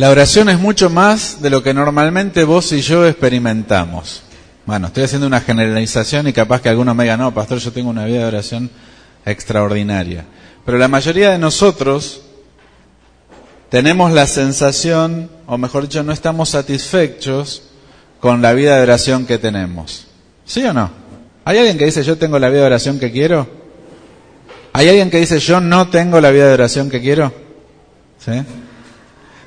La oración es mucho más de lo que normalmente vos y yo experimentamos. Bueno, estoy haciendo una generalización y capaz que algunos me digan, no, pastor, yo tengo una vida de oración extraordinaria. Pero la mayoría de nosotros tenemos la sensación, o mejor dicho, no estamos satisfechos con la vida de oración que tenemos. ¿Sí o no? ¿Hay alguien que dice yo tengo la vida de oración que quiero? ¿Hay alguien que dice yo no tengo la vida de oración que quiero? ¿Sí?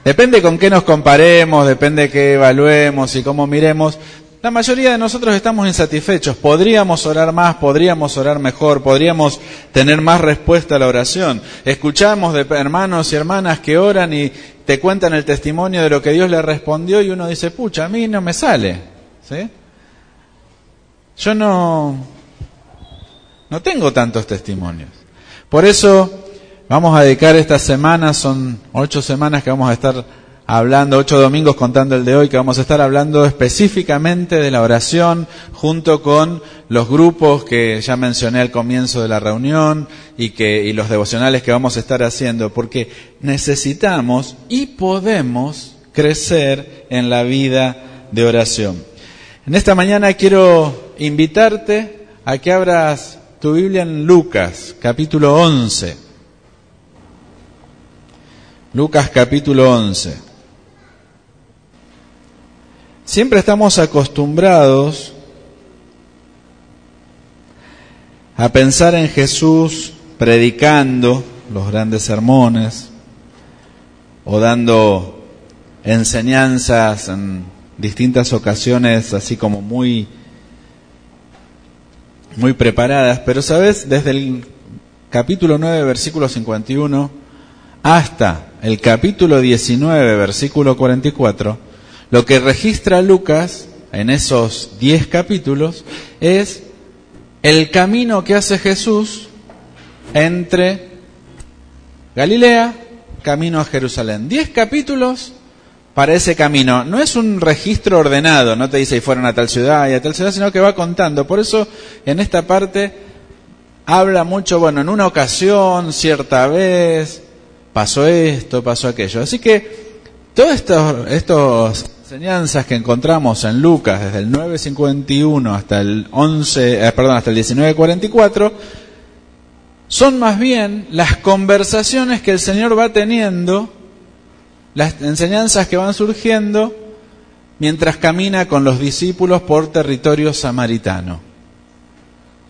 Depende con qué nos comparemos, depende qué evaluemos y cómo miremos. La mayoría de nosotros estamos insatisfechos. Podríamos orar más, podríamos orar mejor, podríamos tener más respuesta a la oración. Escuchamos de hermanos y hermanas que oran y te cuentan el testimonio de lo que Dios le respondió y uno dice, pucha, a mí no me sale. ¿Sí? Yo no, no tengo tantos testimonios. Por eso Vamos a dedicar esta semana, son ocho semanas que vamos a estar hablando, ocho domingos contando el de hoy, que vamos a estar hablando específicamente de la oración junto con los grupos que ya mencioné al comienzo de la reunión y, que, los devocionales que vamos a estar haciendo, porque necesitamos y podemos crecer en la vida de oración. En esta mañana quiero invitarte a que abras tu Biblia en Lucas, capítulo 11. Lucas capítulo 11. Siempre estamos acostumbrados a pensar en Jesús predicando los grandes sermones o dando enseñanzas en distintas ocasiones así como muy muy preparadas, pero sabes, desde el capítulo 9 versículo 51 hasta el capítulo 19, versículo 44, lo que registra Lucas en esos 10 capítulos es el camino que hace Jesús entre Galilea, camino a Jerusalén. 10 capítulos para ese camino. No es un registro ordenado, no te dice y fueron a tal ciudad y a tal ciudad, sino que va contando. Por eso en esta parte habla mucho, bueno, en una ocasión, cierta vez, pasó esto, pasó aquello. Así que todas estas enseñanzas que encontramos en Lucas desde el 9.51 hasta el 11, eh, perdón, hasta el 19.44 son más bien las conversaciones que el Señor va teniendo, las enseñanzas que van surgiendo mientras camina con los discípulos por territorio samaritano.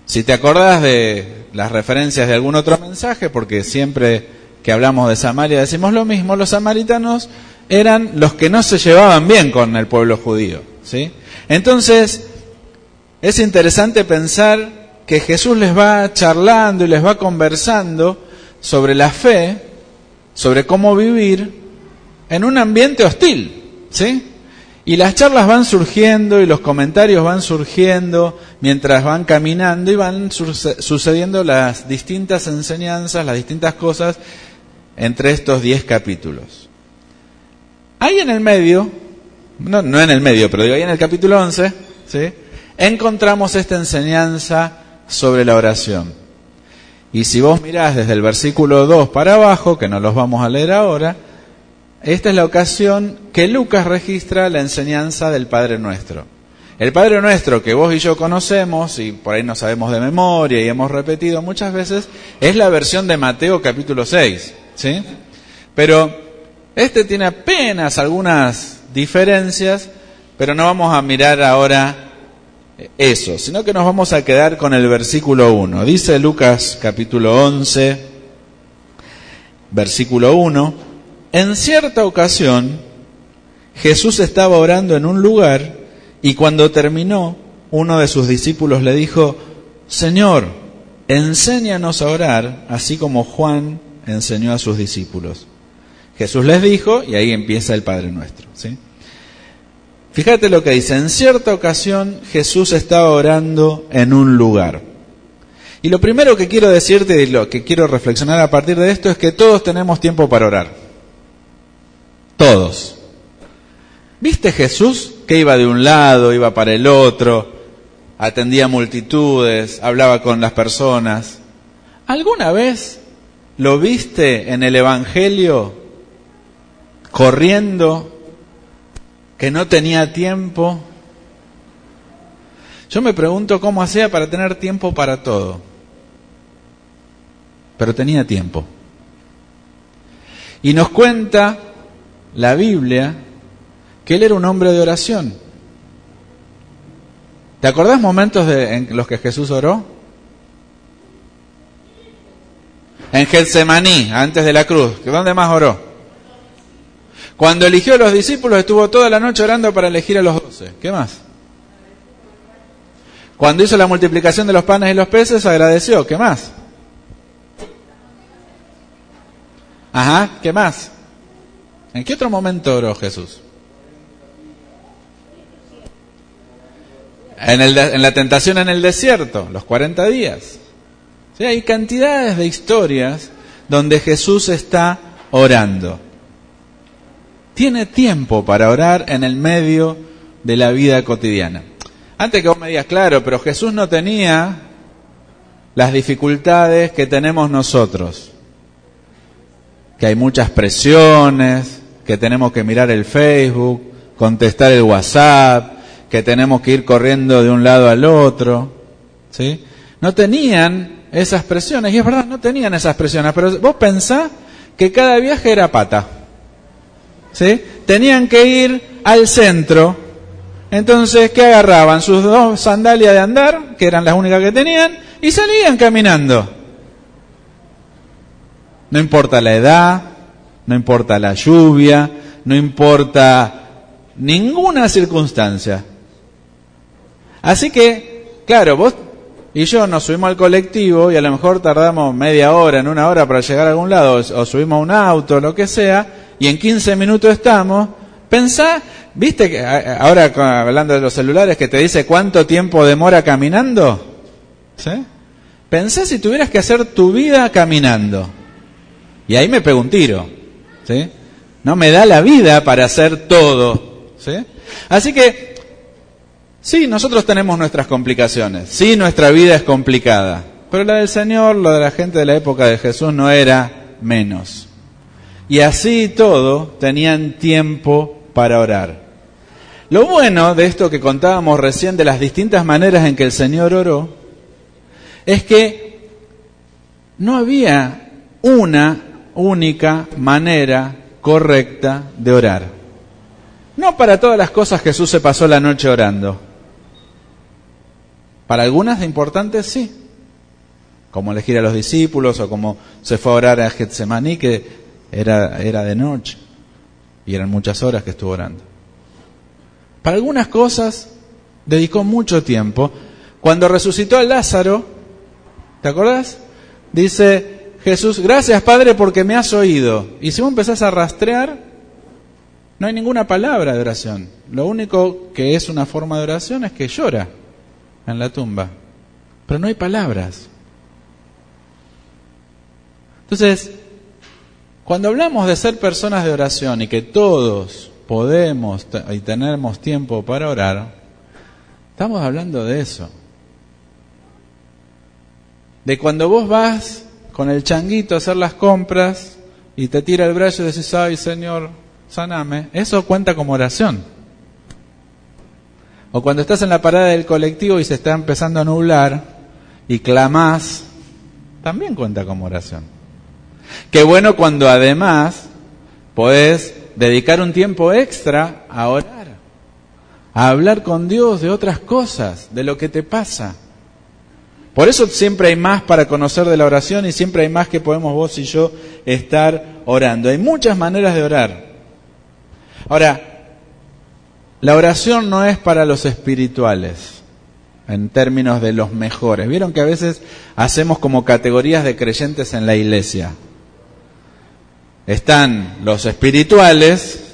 Si te acordás de las referencias de algún otro mensaje, porque siempre que hablamos de Samaria decimos lo mismo, los samaritanos eran los que no se llevaban bien con el pueblo judío. ¿sí? Entonces, es interesante pensar que Jesús les va charlando y les va conversando sobre la fe, sobre cómo vivir en un ambiente hostil. ¿sí? Y las charlas van surgiendo y los comentarios van surgiendo mientras van caminando y van sucediendo las distintas enseñanzas, las distintas cosas entre estos diez capítulos. Ahí en el medio, no, no en el medio, pero digo ahí en el capítulo 11, ¿sí? encontramos esta enseñanza sobre la oración. Y si vos mirás desde el versículo 2 para abajo, que no los vamos a leer ahora, esta es la ocasión que Lucas registra la enseñanza del Padre Nuestro. El Padre Nuestro que vos y yo conocemos, y por ahí no sabemos de memoria y hemos repetido muchas veces, es la versión de Mateo capítulo 6. ¿Sí? Pero este tiene apenas algunas diferencias, pero no vamos a mirar ahora eso, sino que nos vamos a quedar con el versículo 1. Dice Lucas capítulo 11, versículo 1, en cierta ocasión Jesús estaba orando en un lugar y cuando terminó, uno de sus discípulos le dijo, Señor, enséñanos a orar, así como Juan enseñó a sus discípulos. Jesús les dijo, y ahí empieza el Padre Nuestro. ¿sí? Fíjate lo que dice, en cierta ocasión Jesús estaba orando en un lugar. Y lo primero que quiero decirte y lo que quiero reflexionar a partir de esto es que todos tenemos tiempo para orar. Todos. ¿Viste Jesús que iba de un lado, iba para el otro, atendía multitudes, hablaba con las personas? ¿Alguna vez ¿Lo viste en el Evangelio corriendo, que no tenía tiempo. Yo me pregunto cómo hacía para tener tiempo para todo. Pero tenía tiempo. Y nos cuenta la Biblia que él era un hombre de oración. ¿Te acordás momentos en los que Jesús oró? En Getsemaní, antes de la cruz. ¿Dónde más oró? Cuando eligió a los discípulos estuvo toda la noche orando para elegir a los doce. ¿Qué más? Cuando hizo la multiplicación de los panes y los peces agradeció. ¿Qué más? Ajá, ¿qué más? ¿En qué otro momento oró Jesús? En, el, en la tentación en el desierto, los 40 días. Hay cantidades de historias donde Jesús está orando. Tiene tiempo para orar en el medio de la vida cotidiana. Antes que vos me digas, claro, pero Jesús no tenía las dificultades que tenemos nosotros que hay muchas presiones, que tenemos que mirar el Facebook, contestar el WhatsApp, que tenemos que ir corriendo de un lado al otro, ¿sí? No tenían esas presiones, y es verdad, no tenían esas presiones, pero vos pensás que cada viaje era pata, ¿sí? Tenían que ir al centro, entonces, ¿qué agarraban? Sus dos sandalias de andar, que eran las únicas que tenían, y salían caminando. No importa la edad, no importa la lluvia, no importa ninguna circunstancia. Así que, claro, vos y yo nos subimos al colectivo y a lo mejor tardamos media hora, en una hora para llegar a algún lado, o subimos a un auto, lo que sea, y en 15 minutos estamos. Pensá, viste que ahora hablando de los celulares que te dice cuánto tiempo demora caminando. ¿Sí? Pensá si tuvieras que hacer tu vida caminando. Y ahí me pego un tiro. ¿sí? No me da la vida para hacer todo. ¿sí? Así que, sí, nosotros tenemos nuestras complicaciones. Sí, nuestra vida es complicada. Pero la del Señor, la de la gente de la época de Jesús no era menos. Y así todo tenían tiempo para orar. Lo bueno de esto que contábamos recién de las distintas maneras en que el Señor oró, es que no había una única manera correcta de orar. No para todas las cosas Jesús se pasó la noche orando. Para algunas importantes sí, como elegir a los discípulos o como se fue a orar a Getsemaní, que era, era de noche y eran muchas horas que estuvo orando. Para algunas cosas dedicó mucho tiempo. Cuando resucitó a Lázaro, ¿te acordás? Dice, Jesús, gracias Padre porque me has oído. Y si vos empezás a rastrear, no hay ninguna palabra de oración. Lo único que es una forma de oración es que llora en la tumba. Pero no hay palabras. Entonces, cuando hablamos de ser personas de oración y que todos podemos y tenemos tiempo para orar, estamos hablando de eso. De cuando vos vas con el changuito a hacer las compras y te tira el brazo y dices, ay Señor, saname, eso cuenta como oración. O cuando estás en la parada del colectivo y se está empezando a nublar y clamás, también cuenta como oración. Qué bueno cuando además podés dedicar un tiempo extra a orar, a hablar con Dios de otras cosas, de lo que te pasa. Por eso siempre hay más para conocer de la oración y siempre hay más que podemos vos y yo estar orando. Hay muchas maneras de orar. Ahora, la oración no es para los espirituales, en términos de los mejores. Vieron que a veces hacemos como categorías de creyentes en la iglesia. Están los espirituales,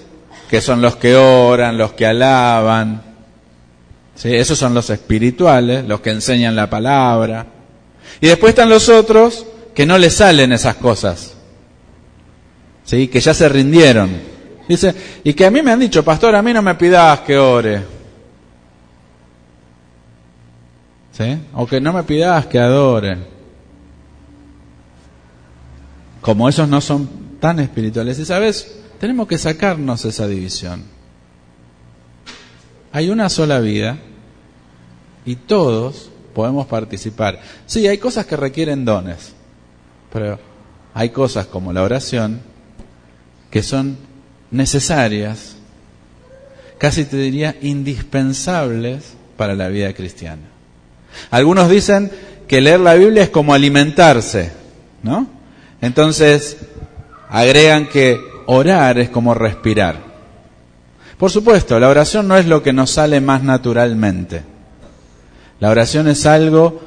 que son los que oran, los que alaban, ¿Sí? Esos son los espirituales, los que enseñan la palabra. Y después están los otros que no les salen esas cosas. ¿Sí? Que ya se rindieron. Dice, y que a mí me han dicho, pastor, a mí no me pidas que ore. ¿Sí? O que no me pidas que adore. Como esos no son tan espirituales. Y sabes, tenemos que sacarnos esa división. Hay una sola vida y todos podemos participar. Sí, hay cosas que requieren dones, pero hay cosas como la oración que son necesarias, casi te diría indispensables para la vida cristiana. Algunos dicen que leer la Biblia es como alimentarse, ¿no? Entonces, agregan que orar es como respirar. Por supuesto, la oración no es lo que nos sale más naturalmente. La oración es algo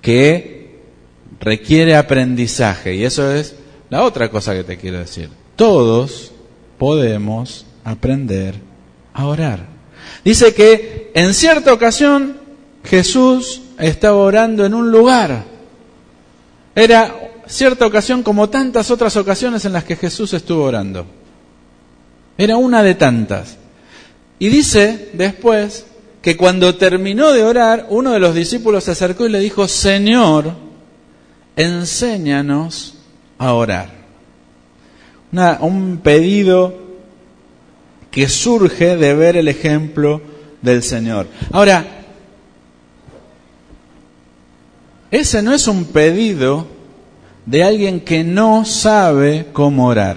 que requiere aprendizaje y eso es la otra cosa que te quiero decir. Todos podemos aprender a orar. Dice que en cierta ocasión Jesús estaba orando en un lugar. Era cierta ocasión como tantas otras ocasiones en las que Jesús estuvo orando. Era una de tantas. Y dice después que cuando terminó de orar, uno de los discípulos se acercó y le dijo, Señor, enséñanos a orar. Un pedido que surge de ver el ejemplo del Señor. Ahora, ese no es un pedido de alguien que no sabe cómo orar.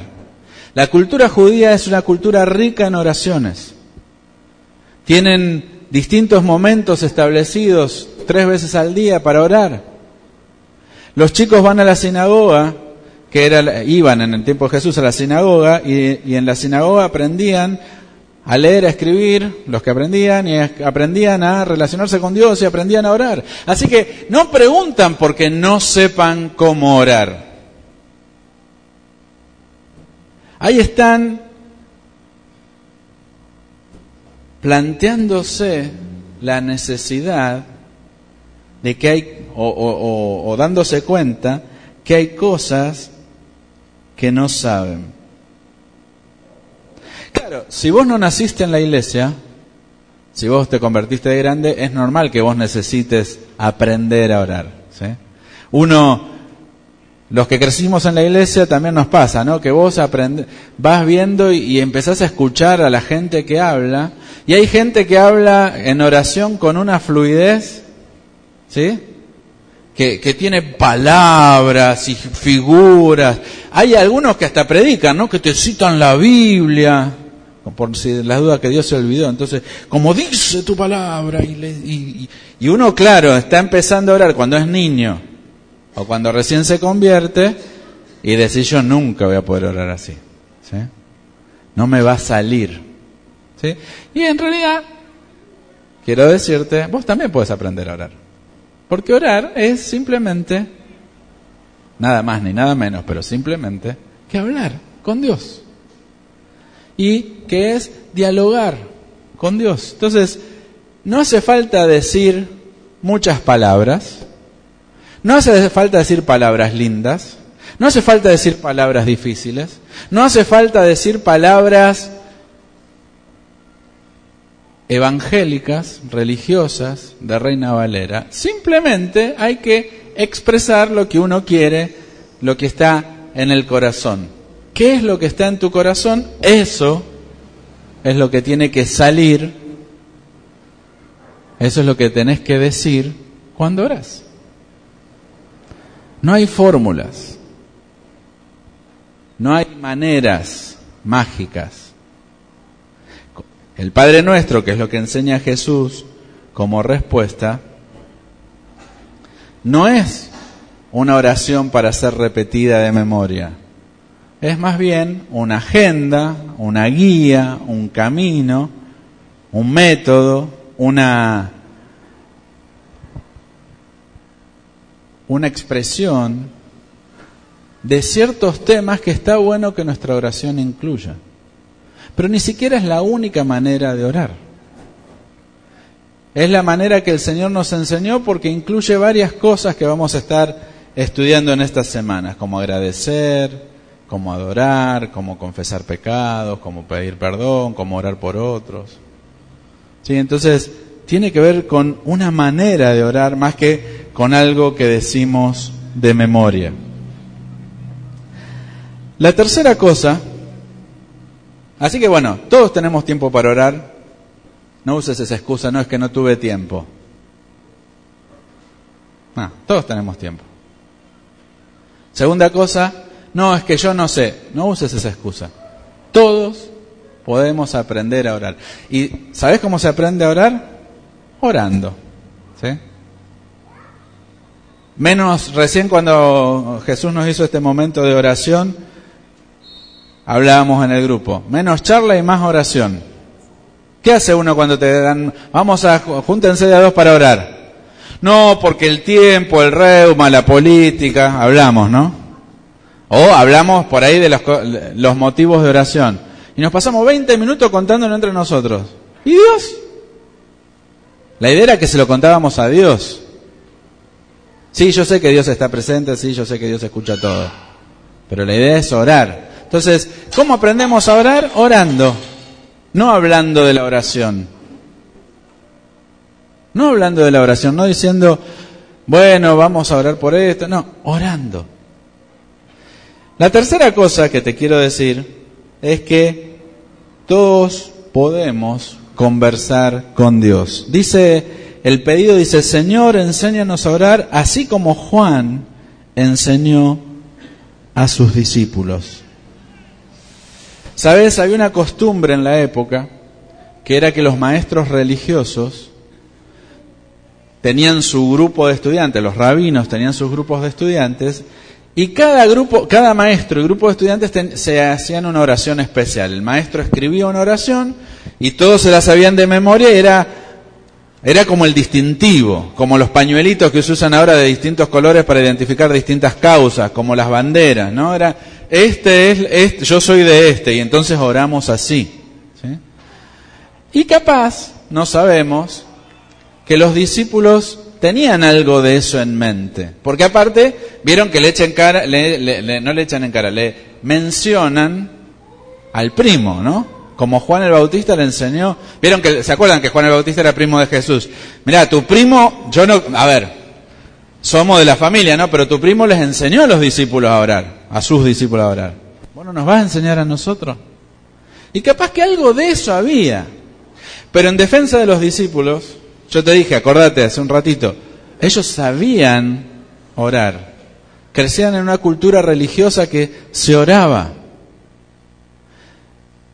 La cultura judía es una cultura rica en oraciones. Tienen distintos momentos establecidos tres veces al día para orar. Los chicos van a la sinagoga, que era, iban en el tiempo de Jesús a la sinagoga, y, en la sinagoga aprendían a leer, a escribir, los que aprendían, y aprendían a relacionarse con Dios y aprendían a orar. Así que no preguntan porque no sepan cómo orar. Ahí están planteándose la necesidad de que hay, o dándose cuenta que hay cosas que no saben. Claro, si vos no naciste en la iglesia, si vos te convertiste de grande, es normal que vos necesites aprender a orar. Uno, los que crecimos en la iglesia también nos pasa, ¿no? Que vos aprende, vas viendo y, y, empezás a escuchar a la gente que habla, y hay gente que habla en oración con una fluidez, ¿sí? Que, que tiene palabras y figuras. Hay algunos que hasta predican, ¿no? Que te citan la Biblia por si las dudas que Dios se olvidó. Entonces, como dice tu palabra, y, y, uno, claro, está empezando a orar cuando es niño o cuando recién se convierte y decir yo nunca voy a poder orar así. ¿sí? No me va a salir. ¿sí? Y en realidad, quiero decirte, vos también puedes aprender a orar. Porque orar es simplemente, nada más ni nada menos, pero simplemente que hablar con Dios y que es dialogar con Dios. Entonces, no hace falta decir muchas palabras, no hace falta decir palabras lindas, no hace falta decir palabras difíciles, no hace falta decir palabras evangélicas, religiosas, de Reina Valera. Simplemente hay que expresar lo que uno quiere, lo que está en el corazón. ¿Qué es lo que está en tu corazón? Eso es lo que tiene que salir. Eso es lo que tenés que decir cuando oras. No hay fórmulas. No hay maneras mágicas. El Padre Nuestro, que es lo que enseña Jesús como respuesta, no es una oración para ser repetida de memoria es más bien una agenda, una guía, un camino, un método, una, una expresión de ciertos temas que está bueno que nuestra oración incluya. Pero ni siquiera es la única manera de orar. Es la manera que el Señor nos enseñó porque incluye varias cosas que vamos a estar estudiando en estas semanas, como agradecer, cómo adorar, cómo confesar pecados, cómo pedir perdón, cómo orar por otros. ¿Sí? Entonces, tiene que ver con una manera de orar más que con algo que decimos de memoria. La tercera cosa Así que bueno, todos tenemos tiempo para orar. No uses esa excusa, no es que no tuve tiempo. No, todos tenemos tiempo. Segunda cosa, no, es que yo no sé. No uses esa excusa. Todos podemos aprender a orar. ¿Y sabes cómo se aprende a orar? Orando. ¿Sí? Menos recién cuando Jesús nos hizo este momento de oración, hablábamos en el grupo. Menos charla y más oración. ¿Qué hace uno cuando te dan, vamos a, júntense de a dos para orar? No, porque el tiempo, el reuma, la política, hablamos, ¿no? O hablamos por ahí de los, los motivos de oración. Y nos pasamos 20 minutos contándolo entre nosotros. ¿Y Dios? La idea era que se lo contábamos a Dios. Sí, yo sé que Dios está presente, sí, yo sé que Dios escucha todo. Pero la idea es orar. Entonces, ¿cómo aprendemos a orar? Orando, no hablando de la oración. No hablando de la oración, no diciendo, bueno, vamos a orar por esto, no, orando. La tercera cosa que te quiero decir es que todos podemos conversar con Dios. Dice el pedido dice, Señor, enséñanos a orar, así como Juan enseñó a sus discípulos. Sabes, había una costumbre en la época que era que los maestros religiosos tenían su grupo de estudiantes, los rabinos tenían sus grupos de estudiantes, y cada grupo, cada maestro y grupo de estudiantes se hacían una oración especial. El maestro escribía una oración y todos se la sabían de memoria y era era como el distintivo, como los pañuelitos que se usan ahora de distintos colores para identificar distintas causas, como las banderas, ¿no? Era, este es, este, yo soy de este, y entonces oramos así. Y capaz, no sabemos, que los discípulos tenían algo de eso en mente. Porque aparte, vieron que le echan cara, no le echan en cara, le mencionan al primo, ¿no? Como Juan el Bautista le enseñó. Vieron que, ¿se acuerdan que Juan el Bautista era primo de Jesús? Mira, tu primo, yo no, a ver, somos de la familia, ¿no? Pero tu primo les enseñó a los discípulos a orar, a sus discípulos a orar. Bueno, nos vas a enseñar a nosotros. Y capaz que algo de eso había. Pero en defensa de los discípulos, yo te dije, acordate hace un ratito, ellos sabían orar. Crecían en una cultura religiosa que se oraba.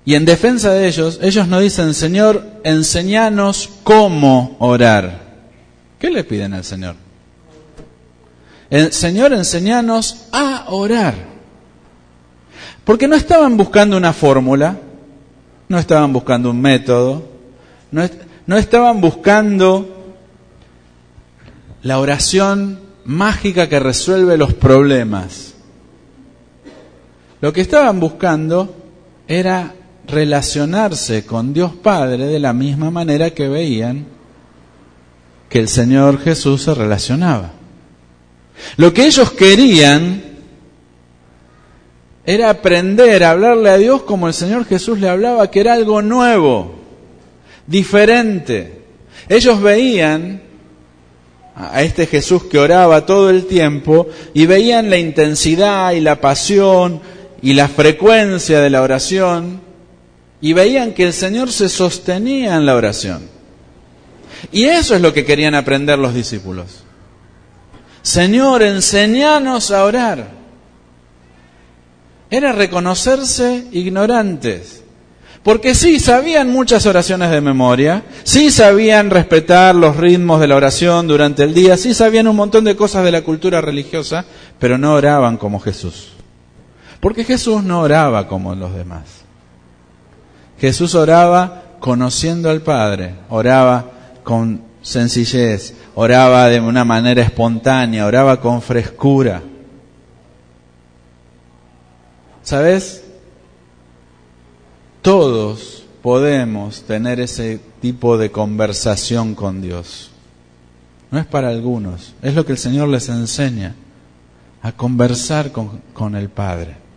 Y en defensa de ellos, ellos no dicen, Señor, enseñanos cómo orar. ¿Qué le piden al Señor? Señor, enseñanos a orar. Porque no estaban buscando una fórmula, no estaban buscando un método, no estaban buscando la oración mágica que resuelve los problemas. Lo que estaban buscando era relacionarse con Dios Padre de la misma manera que veían que el Señor Jesús se relacionaba. Lo que ellos querían era aprender a hablarle a Dios como el Señor Jesús le hablaba, que era algo nuevo, diferente. Ellos veían a este Jesús que oraba todo el tiempo y veían la intensidad y la pasión y la frecuencia de la oración y veían que el Señor se sostenía en la oración. Y eso es lo que querían aprender los discípulos. Señor, enseñanos a orar. Era reconocerse ignorantes. Porque sí, sabían muchas oraciones de memoria, sí sabían respetar los ritmos de la oración durante el día, sí sabían un montón de cosas de la cultura religiosa, pero no oraban como Jesús. Porque Jesús no oraba como los demás. Jesús oraba conociendo al Padre, oraba con sencillez, oraba de una manera espontánea, oraba con frescura. ¿Sabes? Todos podemos tener ese tipo de conversación con Dios. No es para algunos, es lo que el Señor les enseña, a conversar con, con el Padre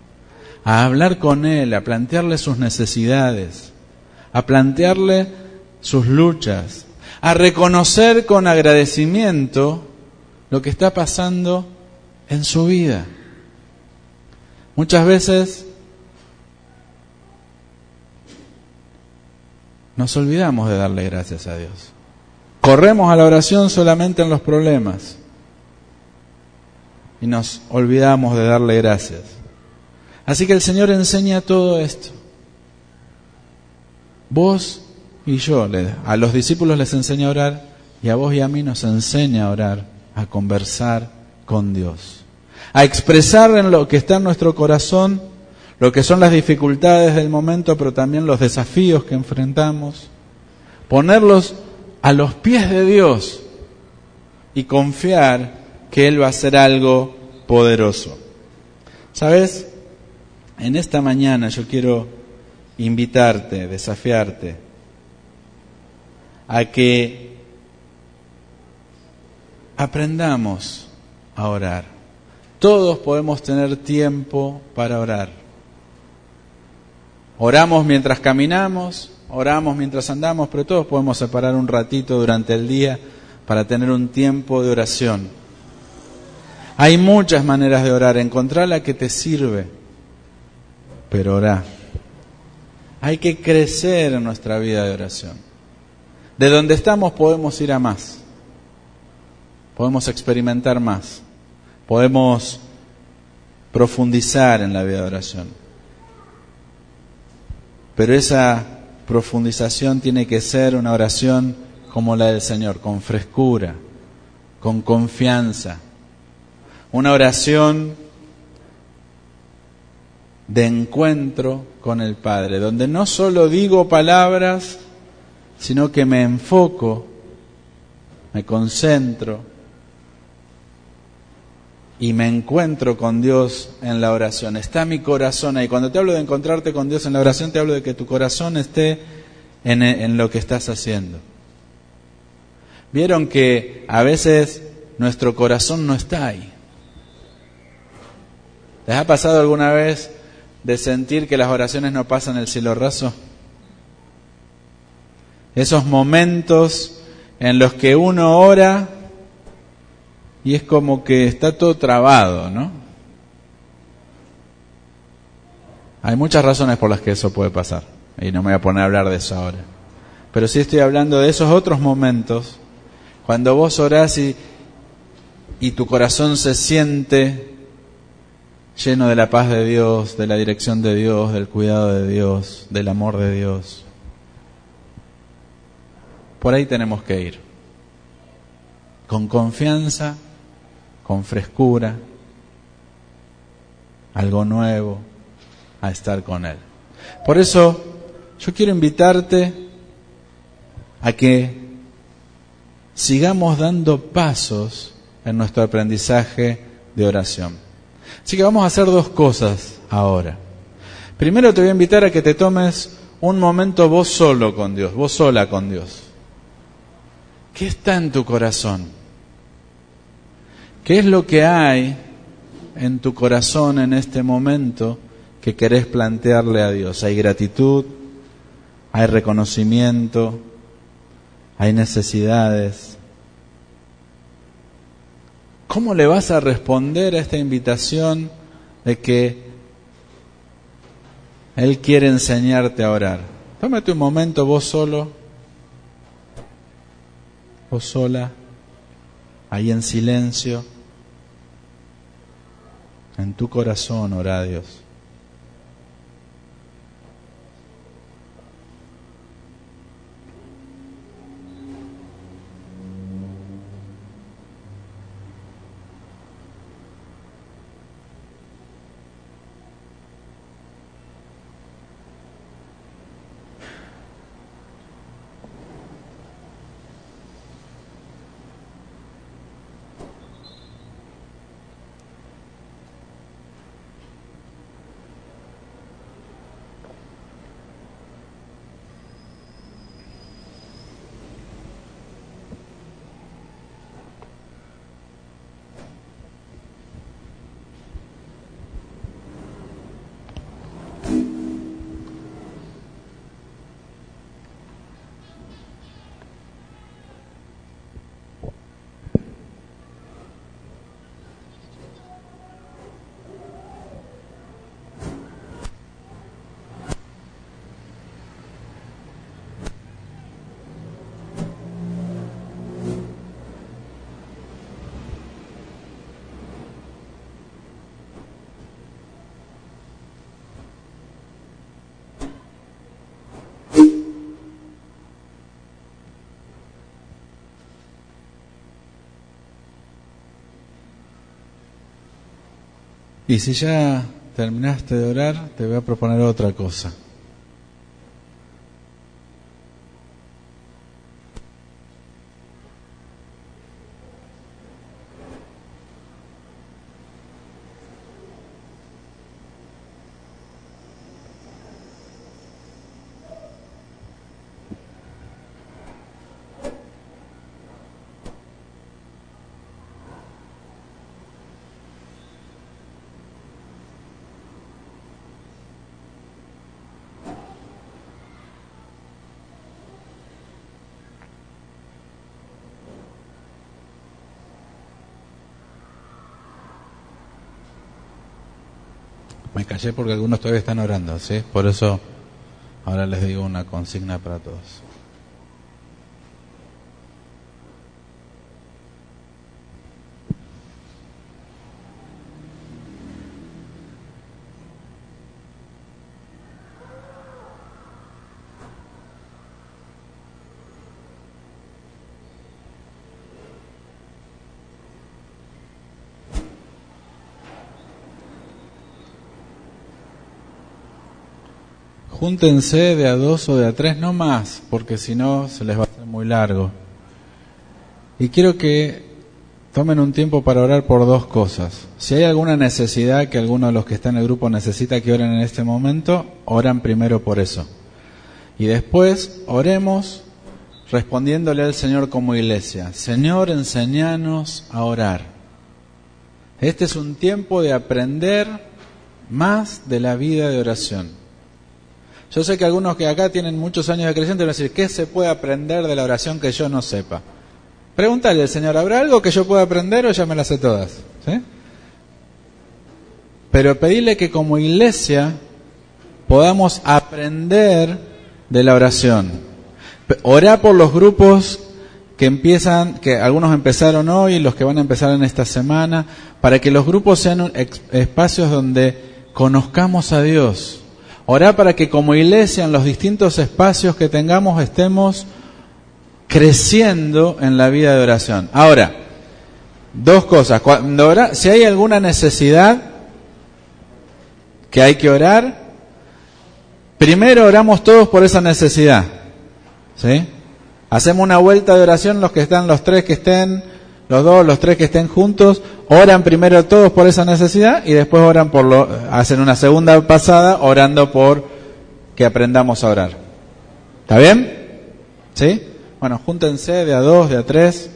a hablar con Él, a plantearle sus necesidades, a plantearle sus luchas, a reconocer con agradecimiento lo que está pasando en su vida. Muchas veces nos olvidamos de darle gracias a Dios. Corremos a la oración solamente en los problemas y nos olvidamos de darle gracias. Así que el Señor enseña todo esto. Vos y yo, a los discípulos les enseña a orar y a vos y a mí nos enseña a orar, a conversar con Dios, a expresar en lo que está en nuestro corazón lo que son las dificultades del momento, pero también los desafíos que enfrentamos, ponerlos a los pies de Dios y confiar que Él va a hacer algo poderoso. ¿Sabes? En esta mañana yo quiero invitarte, desafiarte, a que aprendamos a orar. Todos podemos tener tiempo para orar. Oramos mientras caminamos, oramos mientras andamos, pero todos podemos separar un ratito durante el día para tener un tiempo de oración. Hay muchas maneras de orar, encontrar la que te sirve, pero orá. Hay que crecer en nuestra vida de oración. De donde estamos podemos ir a más, podemos experimentar más, podemos profundizar en la vida de oración. Pero esa profundización tiene que ser una oración como la del Señor, con frescura, con confianza. Una oración de encuentro con el Padre, donde no solo digo palabras, sino que me enfoco, me concentro y me encuentro con Dios en la oración. Está mi corazón ahí. Cuando te hablo de encontrarte con Dios en la oración, te hablo de que tu corazón esté en, en lo que estás haciendo. Vieron que a veces nuestro corazón no está ahí. ¿Les ha pasado alguna vez de sentir que las oraciones no pasan el cielo raso? Esos momentos en los que uno ora y es como que está todo trabado, ¿no? Hay muchas razones por las que eso puede pasar, y no me voy a poner a hablar de eso ahora. Pero sí estoy hablando de esos otros momentos, cuando vos orás y, y tu corazón se siente lleno de la paz de Dios, de la dirección de Dios, del cuidado de Dios, del amor de Dios. Por ahí tenemos que ir, con confianza con frescura, algo nuevo, a estar con Él. Por eso yo quiero invitarte a que sigamos dando pasos en nuestro aprendizaje de oración. Así que vamos a hacer dos cosas ahora. Primero te voy a invitar a que te tomes un momento vos solo con Dios, vos sola con Dios. ¿Qué está en tu corazón? ¿Qué es lo que hay en tu corazón en este momento que querés plantearle a Dios? ¿Hay gratitud? ¿Hay reconocimiento? ¿Hay necesidades? ¿Cómo le vas a responder a esta invitación de que Él quiere enseñarte a orar? Tómate un momento vos solo, vos sola, ahí en silencio en tu corazón, ora Dios. Y si ya terminaste de orar, te voy a proponer otra cosa. Me callé porque algunos todavía están orando, ¿sí? Por eso ahora les digo una consigna para todos. Júntense de a dos o de a tres, no más, porque si no se les va a hacer muy largo. Y quiero que tomen un tiempo para orar por dos cosas. Si hay alguna necesidad que alguno de los que está en el grupo necesita que oren en este momento, oran primero por eso. Y después oremos respondiéndole al Señor como iglesia. Señor, enseñanos a orar. Este es un tiempo de aprender más de la vida de oración. Yo sé que algunos que acá tienen muchos años de creyente van a decir, ¿qué se puede aprender de la oración que yo no sepa? Pregúntale al Señor, ¿habrá algo que yo pueda aprender o ya me las sé todas? Pero pedirle que como iglesia podamos aprender de la oración. Orá por los grupos que empiezan, que algunos empezaron hoy, los que van a empezar en esta semana, para que los grupos sean espacios donde conozcamos a Dios Orá para que como iglesia en los distintos espacios que tengamos estemos creciendo en la vida de oración. Ahora, dos cosas. Cuando si hay alguna necesidad que hay que orar, primero oramos todos por esa necesidad. ¿Sí? Hacemos una vuelta de oración los que están, los tres que estén los dos, los tres que estén juntos, oran primero todos por esa necesidad y después oran por lo, hacen una segunda pasada orando por que aprendamos a orar. ¿Está bien? ¿Sí? Bueno, júntense de a dos, de a tres.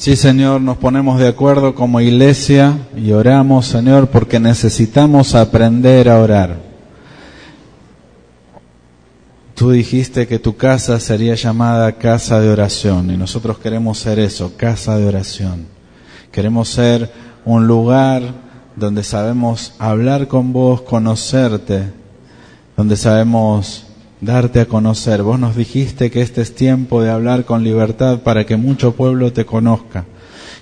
Sí, Señor, nos ponemos de acuerdo como iglesia y oramos, Señor, porque necesitamos aprender a orar. Tú dijiste que tu casa sería llamada casa de oración y nosotros queremos ser eso, casa de oración. Queremos ser un lugar donde sabemos hablar con vos, conocerte, donde sabemos darte a conocer. Vos nos dijiste que este es tiempo de hablar con libertad para que mucho pueblo te conozca.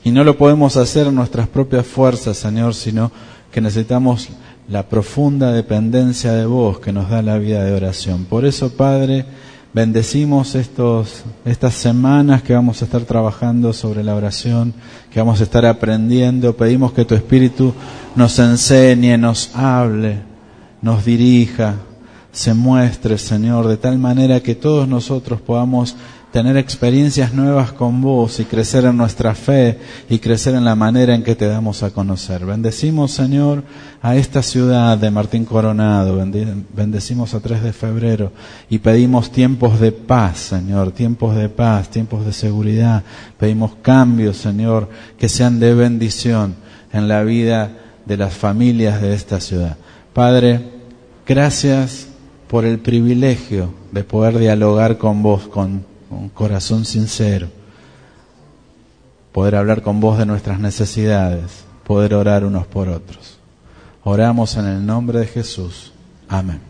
Y no lo podemos hacer en nuestras propias fuerzas, Señor, sino que necesitamos la profunda dependencia de vos que nos da la vida de oración. Por eso, Padre, bendecimos estos, estas semanas que vamos a estar trabajando sobre la oración, que vamos a estar aprendiendo. Pedimos que tu Espíritu nos enseñe, nos hable, nos dirija, se muestre, Señor, de tal manera que todos nosotros podamos tener experiencias nuevas con vos y crecer en nuestra fe y crecer en la manera en que te damos a conocer. Bendecimos, Señor, a esta ciudad de Martín Coronado, bendecimos a 3 de febrero y pedimos tiempos de paz, Señor, tiempos de paz, tiempos de seguridad. Pedimos cambios, Señor, que sean de bendición en la vida de las familias de esta ciudad. Padre, gracias por el privilegio de poder dialogar con vos con un corazón sincero, poder hablar con vos de nuestras necesidades, poder orar unos por otros. Oramos en el nombre de Jesús. Amén.